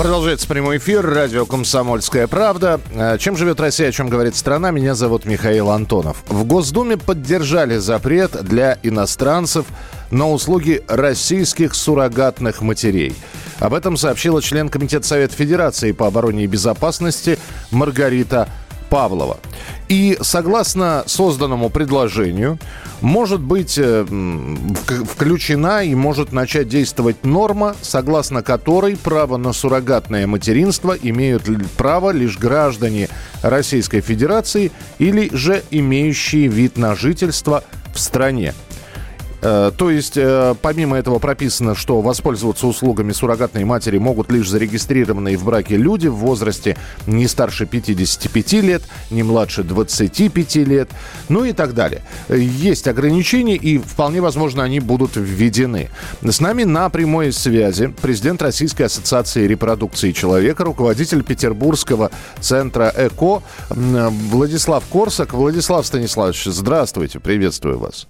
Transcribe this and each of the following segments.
Продолжается прямой эфир. Радио «Комсомольская правда». Э, чем живет Россия, о чем говорит страна? Меня зовут Михаил Антонов. В Госдуме поддержали запрет для иностранцев на услуги российских суррогатных матерей. Об этом сообщила член Комитета Совета Федерации по обороне и безопасности Маргарита Павлова. И согласно созданному предложению, может быть э, включена и может начать действовать норма, согласно которой право на суррогатное материнство имеют право лишь граждане Российской Федерации или же имеющие вид на жительство в стране. Э, то есть, э, помимо этого прописано, что воспользоваться услугами суррогатной матери могут лишь зарегистрированные в браке люди в возрасте не старше 55 лет, не младше 25 лет, ну и так далее. Есть ограничения, и вполне возможно, они будут введены. С нами на прямой связи президент Российской ассоциации репродукции человека, руководитель Петербургского центра ЭКО Владислав Корсак. Владислав Станиславович, здравствуйте, приветствую вас.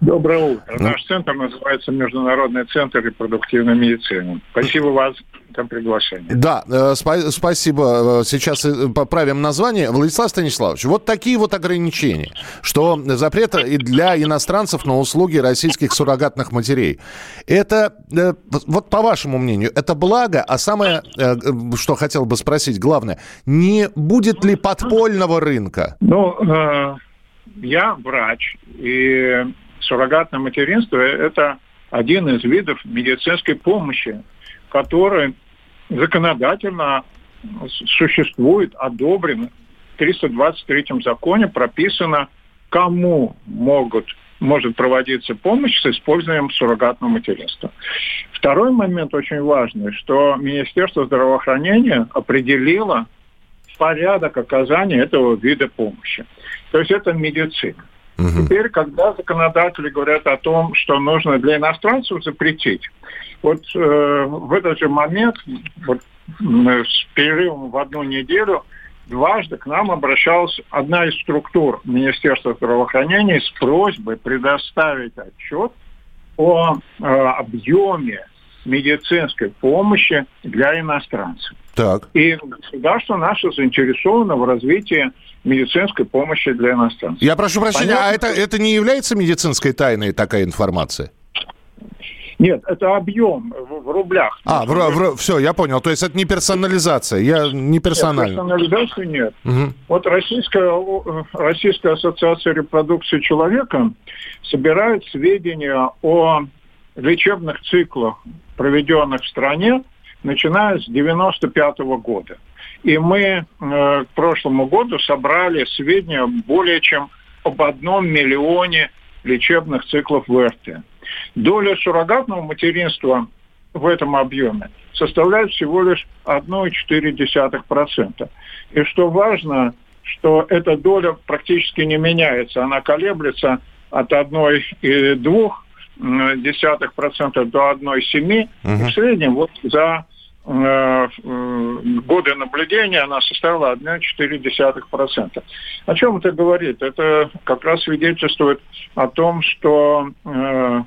Доброе утро. Ну... Наш центр называется Международный центр репродуктивной медицины. Спасибо вас за приглашение. Да, э, спа- спасибо. Э, сейчас э, поправим название. Владислав Станиславович, вот такие вот ограничения, что запрет и для иностранцев на услуги российских суррогатных матерей. Это, э, вот по вашему мнению, это благо, а самое, э, что хотел бы спросить, главное, не будет ли подпольного рынка? Ну, э, я врач, и суррогатное материнство – это один из видов медицинской помощи, который законодательно существует, одобрен. В 323 законе прописано, кому могут, может проводиться помощь с использованием суррогатного материнства. Второй момент очень важный, что Министерство здравоохранения определило порядок оказания этого вида помощи. То есть это медицина. Угу. Теперь, когда законодатели говорят о том, что нужно для иностранцев запретить, вот э, в этот же момент, вот, с перерывом в одну неделю, дважды к нам обращалась одна из структур Министерства здравоохранения с просьбой предоставить отчет о э, объеме медицинской помощи для иностранцев. Так. И государство наше заинтересовано в развитии медицинской помощи для иностранцев. Я прошу прощения, а Понятно? а это, это не является медицинской тайной такая информация? Нет, это объем в, в рублях. А, в, в, все, я понял. То есть это не персонализация, я не персонально. Нет, персонализации нет. Угу. Вот Российская, Российская ассоциация репродукции человека собирает сведения о лечебных циклах, проведенных в стране, начиная с 95 -го года. И мы э, к прошлому году собрали сведения более чем об одном миллионе лечебных циклов ВРТ. Доля суррогатного материнства в этом объеме составляет всего лишь 1,4%. И что важно, что эта доля практически не меняется. Она колеблется от 1,2 десятых процентов до 1,7. Угу. В среднем вот за Э, годы наблюдения она составила 1,4%. О чем это говорит? Это как раз свидетельствует о том, что э,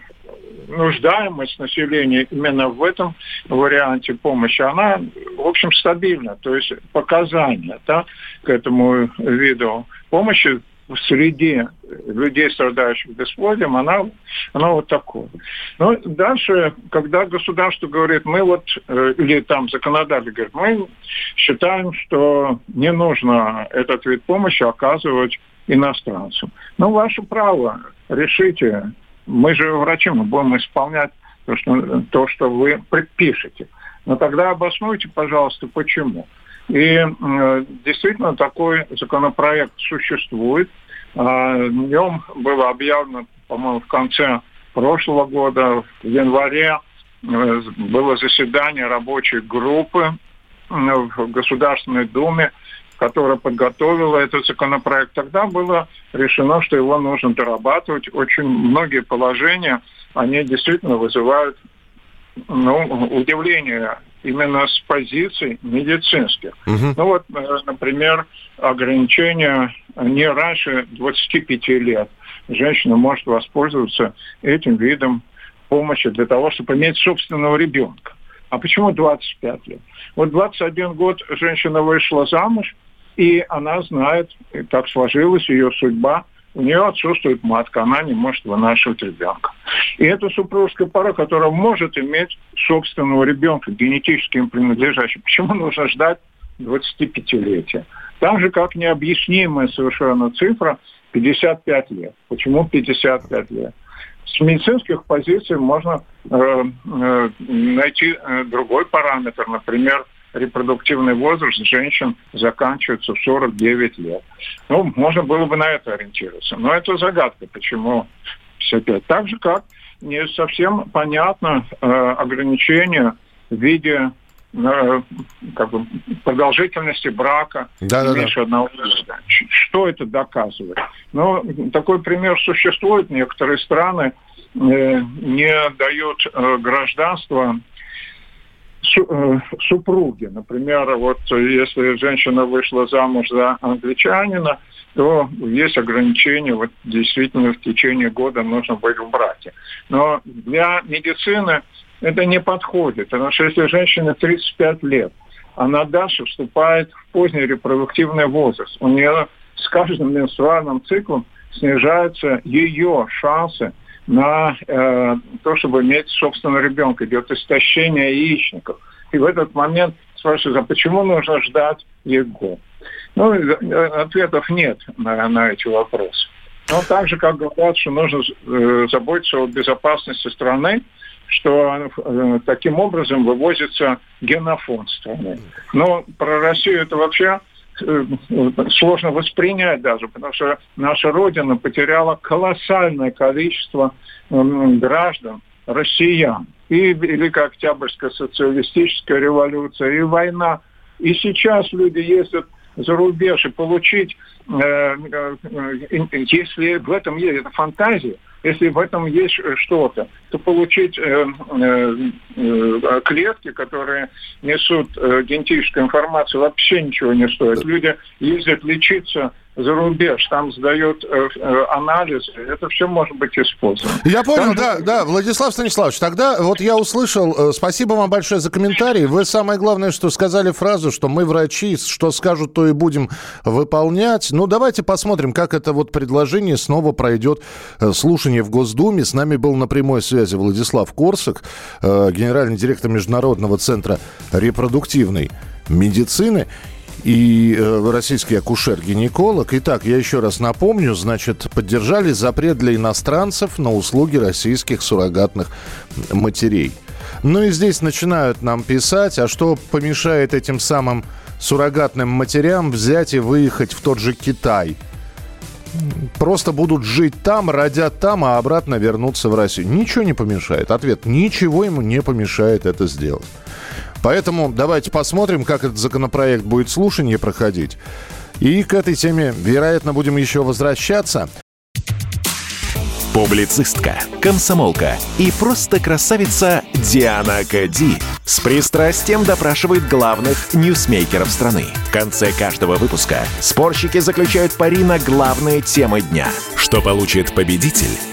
нуждаемость населения именно в этом варианте помощи, она, в общем, стабильна. То есть показания да, к этому виду помощи в среде людей, страдающих бесплодием, она, она вот такое. Но дальше, когда государство говорит, мы вот, э, или там законодатель говорит, мы считаем, что не нужно этот вид помощи оказывать иностранцам. Ну, ваше право, решите. Мы же врачи, мы будем исполнять то, что, то, что вы предпишете. Но тогда обоснуйте, пожалуйста, почему. И э, действительно такой законопроект существует. Э, днем было объявлено, по-моему, в конце прошлого года, в январе, э, было заседание рабочей группы в Государственной Думе, которая подготовила этот законопроект, тогда было решено, что его нужно дорабатывать. Очень многие положения, они действительно вызывают ну, удивление именно с позиций медицинских. Угу. Ну вот, э, например, ограничение не раньше 25 лет. Женщина может воспользоваться этим видом помощи для того, чтобы иметь собственного ребенка. А почему 25 лет? Вот 21 год женщина вышла замуж, и она знает, и так сложилась ее судьба, у нее отсутствует матка, она не может вынашивать ребенка. И это супружеская пара, которая может иметь собственного ребенка, генетически им принадлежащего. Почему нужно ждать 25-летия? Там же как необъяснимая совершенно цифра 55 лет. Почему 55 лет? С медицинских позиций можно э, э, найти э, другой параметр, например, репродуктивный возраст женщин заканчивается в 49 лет. Ну, можно было бы на это ориентироваться. Но это загадка, почему 55. Так же, как не совсем понятно э, ограничение в виде э, как бы, продолжительности брака да, меньше да, одного года. Что это доказывает? Ну, такой пример существует. Некоторые страны э, не дают э, гражданство супруги. Например, вот если женщина вышла замуж за англичанина, то есть ограничения, вот действительно в течение года нужно быть в браке. Но для медицины это не подходит, потому что если женщина 35 лет, она дальше вступает в поздний репродуктивный возраст. У нее с каждым менструальным циклом снижаются ее шансы на э, то, чтобы иметь собственного ребенка. Идет истощение яичников. И в этот момент спрашивают, а почему нужно ждать ЕГО? Ну, э, ответов нет на, на эти вопросы. Но так же, как говорят, что нужно э, заботиться о безопасности страны, что э, таким образом вывозится генофонд страны. Но про Россию это вообще сложно воспринять даже, потому что наша Родина потеряла колоссальное количество граждан, россиян. И Великая Октябрьская социалистическая революция, и война. И сейчас люди ездят за рубеж и получить, э, э, если в этом есть это фантазия, если в этом есть что-то, то получить э, э, э, клетки, которые несут э, генетическую информацию, вообще ничего не стоит. Люди ездят лечиться за рубеж, там сдают э, э, анализы, это все может быть использовано. Я понял, там да, же... да, Владислав Станиславович, тогда вот я услышал, э, спасибо вам большое за комментарий, вы самое главное, что сказали фразу, что мы врачи, что скажут, то и будем выполнять. Ну, давайте посмотрим, как это вот предложение снова пройдет э, слушание в Госдуме. С нами был на прямой связи Владислав Корсак, э, генеральный директор Международного центра репродуктивной медицины и э, российский акушер-гинеколог. Итак, я еще раз напомню, значит, поддержали запрет для иностранцев на услуги российских суррогатных матерей. Ну и здесь начинают нам писать, а что помешает этим самым суррогатным матерям взять и выехать в тот же Китай? Просто будут жить там, родят там, а обратно вернуться в Россию. Ничего не помешает. Ответ. Ничего ему не помешает это сделать. Поэтому давайте посмотрим, как этот законопроект будет слушание проходить. И к этой теме, вероятно, будем еще возвращаться. Публицистка, комсомолка и просто красавица Диана Кади с пристрастием допрашивает главных ньюсмейкеров страны. В конце каждого выпуска спорщики заключают пари на главные темы дня. Что получит победитель?